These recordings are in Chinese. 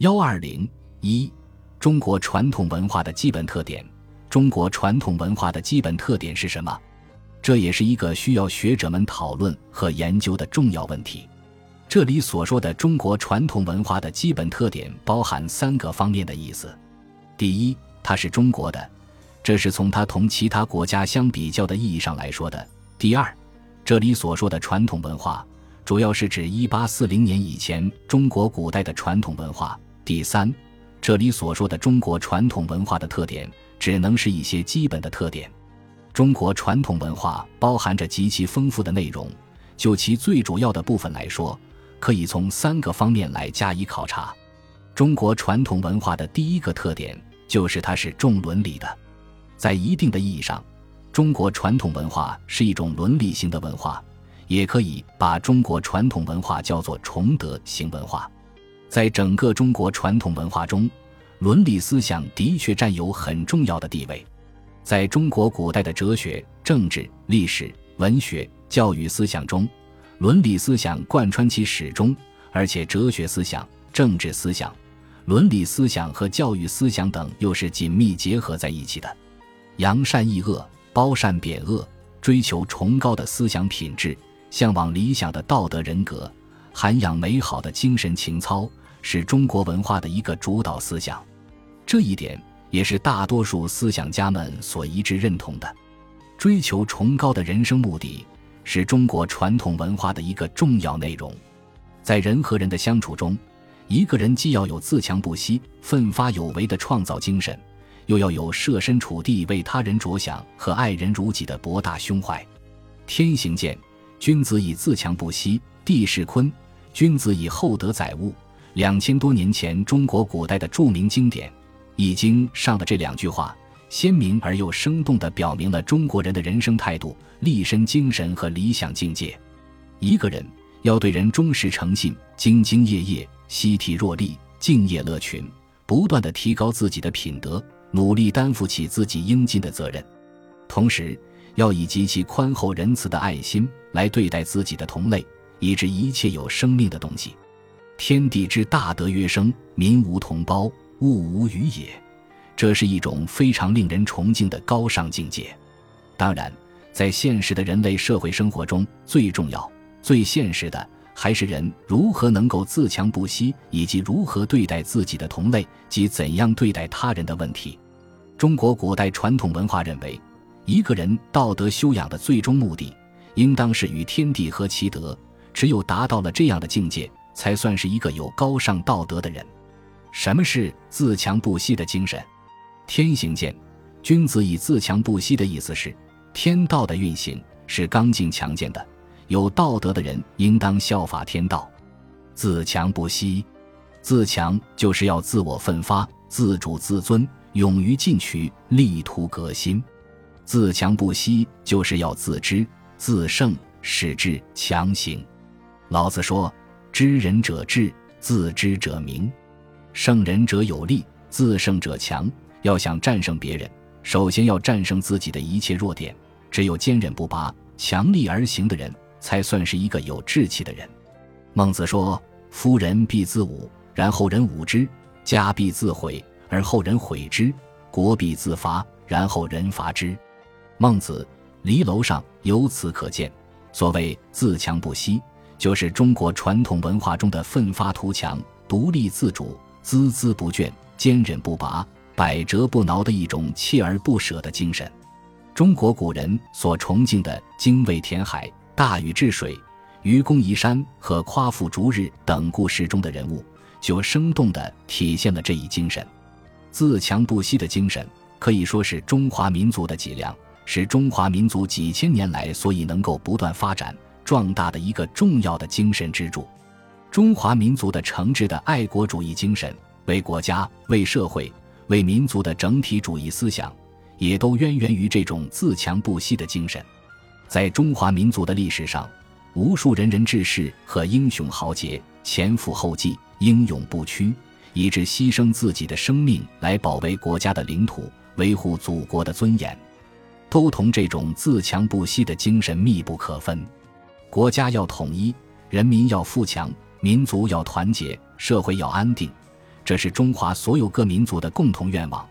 幺二零一，中国传统文化的基本特点。中国传统文化的基本特点是什么？这也是一个需要学者们讨论和研究的重要问题。这里所说的中国传统文化的基本特点，包含三个方面的意思。第一，它是中国的，这是从它同其他国家相比较的意义上来说的。第二，这里所说的传统文化，主要是指一八四零年以前中国古代的传统文化。第三，这里所说的中国传统文化的特点，只能是一些基本的特点。中国传统文化包含着极其丰富的内容，就其最主要的部分来说，可以从三个方面来加以考察。中国传统文化的第一个特点就是它是重伦理的，在一定的意义上，中国传统文化是一种伦理型的文化，也可以把中国传统文化叫做崇德型文化。在整个中国传统文化中，伦理思想的确占有很重要的地位。在中国古代的哲学、政治、历史、文学、教育思想中，伦理思想贯穿其始终，而且哲学思想、政治思想、伦理思想和教育思想等又是紧密结合在一起的。扬善抑恶，褒善贬恶，追求崇高的思想品质，向往理想的道德人格，涵养美好的精神情操。是中国文化的一个主导思想，这一点也是大多数思想家们所一致认同的。追求崇高的人生目的，是中国传统文化的一个重要内容。在人和人的相处中，一个人既要有自强不息、奋发有为的创造精神，又要有设身处地为他人着想和爱人如己的博大胸怀。天行健，君子以自强不息；地势坤，君子以厚德载物。两千多年前，中国古代的著名经典《易经》上的这两句话，鲜明而又生动地表明了中国人的人生态度、立身精神和理想境界。一个人要对人忠实诚信、兢兢业业、惜体若力、敬业乐群，不断地提高自己的品德，努力担负起自己应尽的责任。同时，要以极其宽厚仁慈的爱心来对待自己的同类，以致一切有生命的东西。天地之大德曰生，民无同胞，物无余也。这是一种非常令人崇敬的高尚境界。当然，在现实的人类社会生活中，最重要、最现实的，还是人如何能够自强不息，以及如何对待自己的同类及怎样对待他人的问题。中国古代传统文化认为，一个人道德修养的最终目的，应当是与天地合其德。只有达到了这样的境界。才算是一个有高尚道德的人。什么是自强不息的精神？天行健，君子以自强不息的意思是，天道的运行是刚劲强健的，有道德的人应当效法天道，自强不息。自强就是要自我奋发、自主自尊、勇于进取、力图革新；自强不息就是要自知、自胜，使之强行。老子说。知人者智，自知者明。胜人者有力，自胜者强。要想战胜别人，首先要战胜自己的一切弱点。只有坚韧不拔、强力而行的人，才算是一个有志气的人。孟子说：“夫人必自侮，然后人侮之；家必自毁，而后人毁之；国必自伐，然后人伐之。”孟子离楼上由此可见，所谓自强不息。就是中国传统文化中的奋发图强、独立自主、孜孜不倦、坚韧不拔、百折不挠的一种锲而不舍的精神。中国古人所崇敬的“精卫填海”“大禹治水”“愚公移山”和“夸父逐日”等故事中的人物，就生动地体现了这一精神。自强不息的精神可以说是中华民族的脊梁，是中华民族几千年来所以能够不断发展。壮大的一个重要的精神支柱，中华民族的诚挚的爱国主义精神，为国家、为社会、为民族的整体主义思想，也都渊源于这种自强不息的精神。在中华民族的历史上，无数仁人志士和英雄豪杰前赴后继，英勇不屈，以致牺牲自己的生命来保卫国家的领土，维护祖国的尊严，都同这种自强不息的精神密不可分。国家要统一，人民要富强，民族要团结，社会要安定，这是中华所有各民族的共同愿望。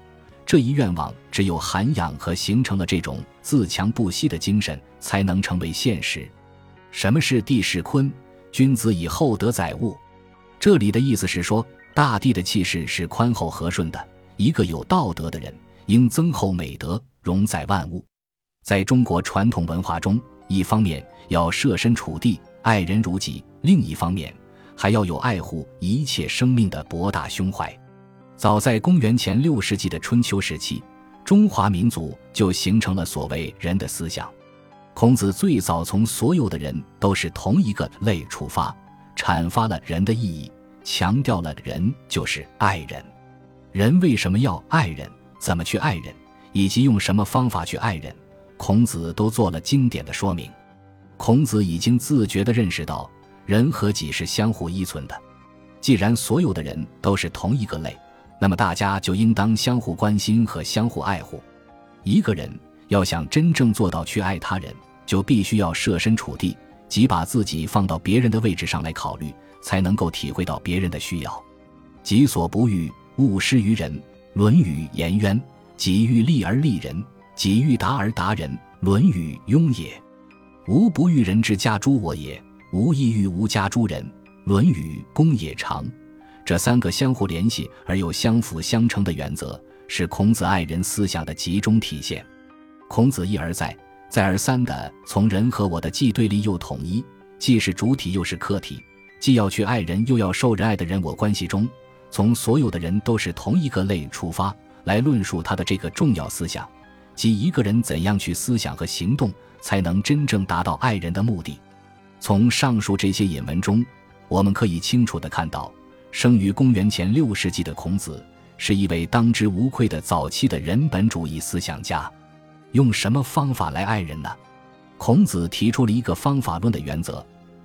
这一愿望只有涵养和形成了这种自强不息的精神，才能成为现实。什么是地势坤？君子以厚德载物。这里的意思是说，大地的气势是宽厚和顺的。一个有道德的人，应增厚美德，容载万物。在中国传统文化中，一方面要设身处地，爱人如己；另一方面，还要有爱护一切生命的博大胸怀。早在公元前六世纪的春秋时期，中华民族就形成了所谓“人”的思想。孔子最早从所有的人都是同一个类出发，阐发了人的意义，强调了人就是爱人。人为什么要爱人？怎么去爱人？以及用什么方法去爱人？孔子都做了经典的说明。孔子已经自觉地认识到，人和己是相互依存的。既然所有的人都是同一个类，那么大家就应当相互关心和相互爱护。一个人要想真正做到去爱他人，就必须要设身处地，即把自己放到别人的位置上来考虑，才能够体会到别人的需要。己所不欲，勿施于人。《论语·颜渊》：己欲立而立人，己欲达而达人。《论语·雍也》：吾不欲人之家诸我也，吾亦欲无家诸人。《论语·公冶长》。这三个相互联系而又相辅相成的原则，是孔子爱人思想的集中体现。孔子一而再、再而三地从人和我的既对立又统一，既是主体又是客体，既要去爱人又要受人爱的人我关系中，从所有的人都是同一个类出发，来论述他的这个重要思想，即一个人怎样去思想和行动，才能真正达到爱人的目的。从上述这些引文中，我们可以清楚地看到。生于公元前六世纪的孔子，是一位当之无愧的早期的人本主义思想家。用什么方法来爱人呢？孔子提出了一个方法论的原则，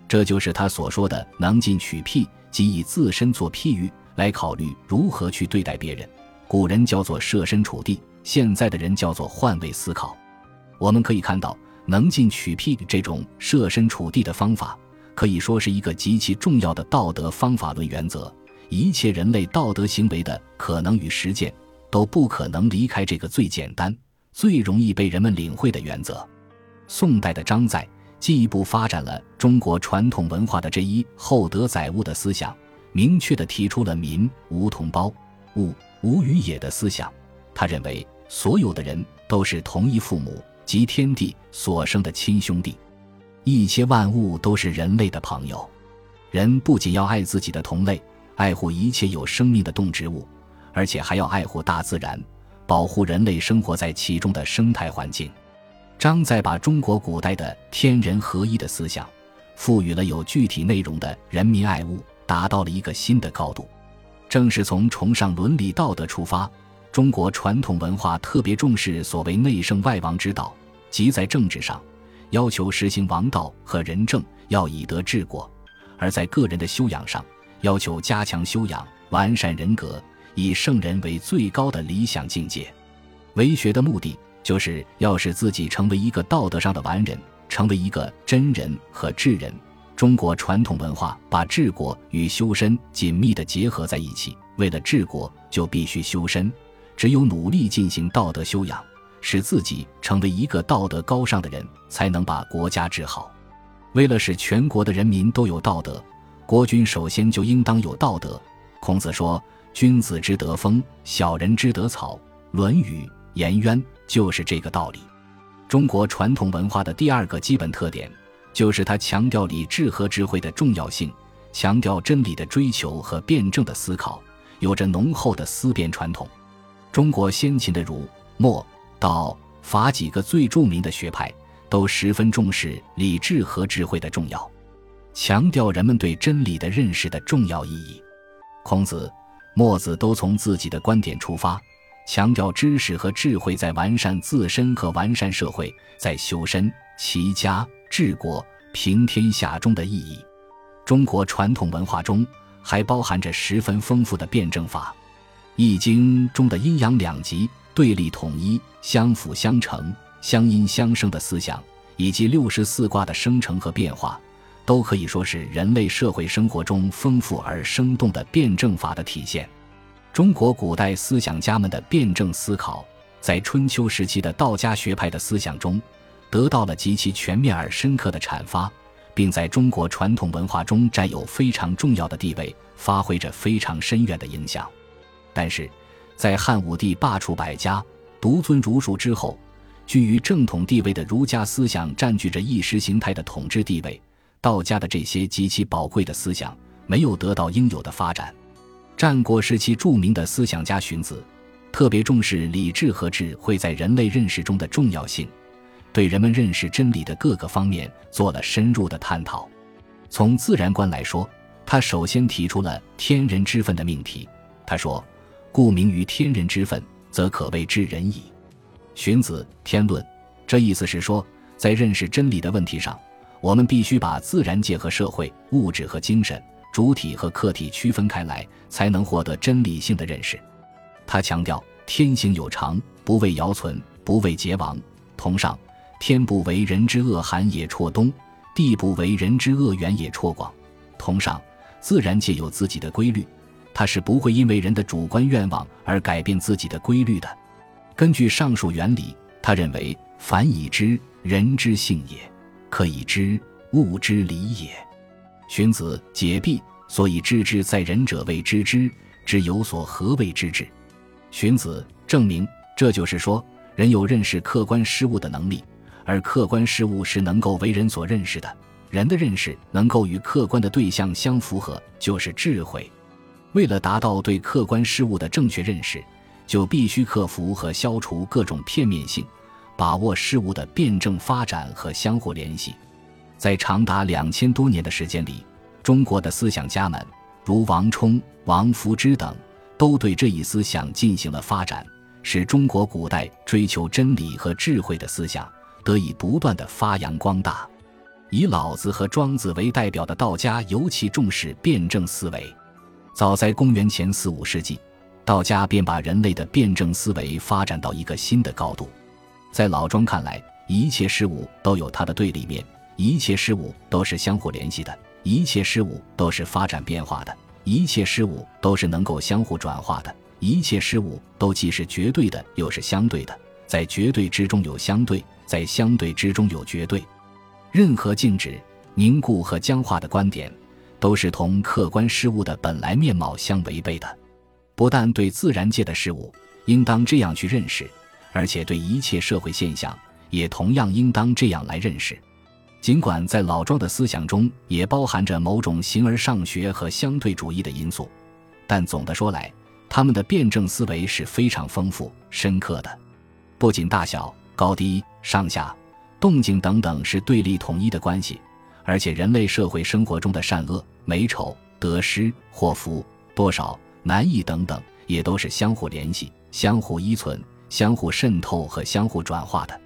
这就是他所说的“能进取辟”，即以自身做譬喻来考虑如何去对待别人。古人叫做设身处地，现在的人叫做换位思考。我们可以看到“能进取辟”这种设身处地的方法。可以说是一个极其重要的道德方法论原则。一切人类道德行为的可能与实践，都不可能离开这个最简单、最容易被人们领会的原则。宋代的张载进一步发展了中国传统文化的这一厚德载物的思想，明确地提出了“民无同胞，物无与也”的思想。他认为，所有的人都是同一父母及天地所生的亲兄弟。一切万物都是人类的朋友，人不仅要爱自己的同类，爱护一切有生命的动植物，而且还要爱护大自然，保护人类生活在其中的生态环境。张载把中国古代的天人合一的思想，赋予了有具体内容的人民爱物，达到了一个新的高度。正是从崇尚伦理道德出发，中国传统文化特别重视所谓内圣外王之道，即在政治上。要求实行王道和仁政，要以德治国；而在个人的修养上，要求加强修养，完善人格，以圣人为最高的理想境界。为学的目的，就是要使自己成为一个道德上的完人，成为一个真人和智人。中国传统文化把治国与修身紧密地结合在一起。为了治国，就必须修身，只有努力进行道德修养。使自己成为一个道德高尚的人，才能把国家治好。为了使全国的人民都有道德，国君首先就应当有道德。孔子说：“君子之德风，小人之德草。”《论语·颜渊》就是这个道理。中国传统文化的第二个基本特点，就是它强调理智和智慧的重要性，强调真理的追求和辩证的思考，有着浓厚的思辨传统。中国先秦的儒、墨。道、法几个最著名的学派都十分重视理智和智慧的重要，强调人们对真理的认识的重要意义。孔子、墨子都从自己的观点出发，强调知识和智慧在完善自身和完善社会、在修身、齐家、治国、平天下中的意义。中国传统文化中还包含着十分丰富的辩证法，《易经》中的阴阳两极。对立统一、相辅相成、相因相生的思想，以及六十四卦的生成和变化，都可以说是人类社会生活中丰富而生动的辩证法的体现。中国古代思想家们的辩证思考，在春秋时期的道家学派的思想中，得到了极其全面而深刻的阐发，并在中国传统文化中占有非常重要的地位，发挥着非常深远的影响。但是，在汉武帝罢黜百家，独尊儒术之后，居于正统地位的儒家思想占据着意识形态的统治地位，道家的这些极其宝贵的思想没有得到应有的发展。战国时期著名的思想家荀子，特别重视理智和智慧在人类认识中的重要性，对人们认识真理的各个方面做了深入的探讨。从自然观来说，他首先提出了天人之分的命题。他说：“故名于天人之分，则可谓知人矣。”荀子《天论》，这意思是说，在认识真理的问题上，我们必须把自然界和社会、物质和精神。主体和客体区分开来，才能获得真理性的认识。他强调：天行有常，不为尧存，不为桀亡。同上，天不为人之恶寒也辍冬，地不为人之恶远也辍广。同上，自然界有自己的规律，它是不会因为人的主观愿望而改变自己的规律的。根据上述原理，他认为：凡已知，人之性也；可以知，物之理也。荀子解蔽，所以知之在人者谓知之，知有所何谓知之？荀子证明，这就是说，人有认识客观事物的能力，而客观事物是能够为人所认识的。人的认识能够与客观的对象相符合，就是智慧。为了达到对客观事物的正确认识，就必须克服和消除各种片面性，把握事物的辩证发展和相互联系。在长达两千多年的时间里，中国的思想家们，如王充、王夫之等，都对这一思想进行了发展，使中国古代追求真理和智慧的思想得以不断的发扬光大。以老子和庄子为代表的道家尤其重视辩证思维。早在公元前四五世纪，道家便把人类的辩证思维发展到一个新的高度。在老庄看来，一切事物都有它的对立面。一切事物都是相互联系的，一切事物都是发展变化的，一切事物都是能够相互转化的，一切事物都既是绝对的，又是相对的，在绝对之中有相对，在相对之中有绝对。任何静止、凝固和僵化的观点，都是同客观事物的本来面貌相违背的。不但对自然界的事物应当这样去认识，而且对一切社会现象也同样应当这样来认识。尽管在老庄的思想中也包含着某种形而上学和相对主义的因素，但总的说来，他们的辩证思维是非常丰富深刻的。不仅大小、高低、上下、动静等等是对立统一的关系，而且人类社会生活中的善恶、美丑、得失、祸福、多少、难易等等，也都是相互联系、相互依存、相互渗透和相互转化的。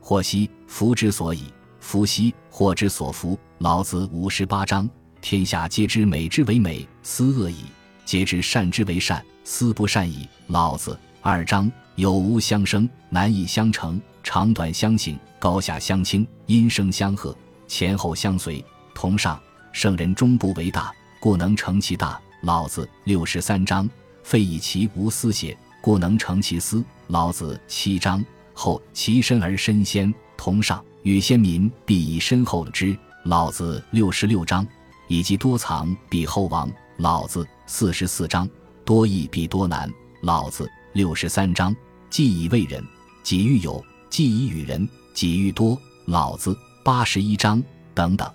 祸兮福之所以。福兮祸之所伏。老子五十八章：天下皆知美之为美，斯恶已；皆知善之为善，斯不善已。老子二章：有无相生，难易相成，长短相形，高下相倾，音声相和，前后相随。同上，圣人终不为大，故能成其大。老子六十三章：废以其无私邪，故能成其私。老子七章：后其身而身先。同上。与先民必以身后之。老子六十六章，以及多藏必后亡。老子四十四章，多易必多难。老子六十三章，既以为人，己欲有；既以与人，己欲多。老子八十一章等等，《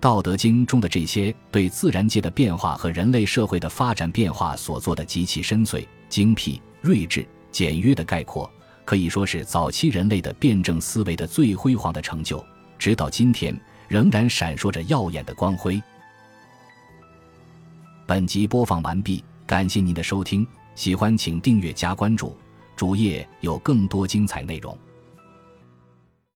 道德经》中的这些对自然界的变化和人类社会的发展变化所做的极其深邃、精辟、睿智、简约的概括。可以说是早期人类的辩证思维的最辉煌的成就，直到今天仍然闪烁着耀眼的光辉。本集播放完毕，感谢您的收听，喜欢请订阅加关注，主页有更多精彩内容。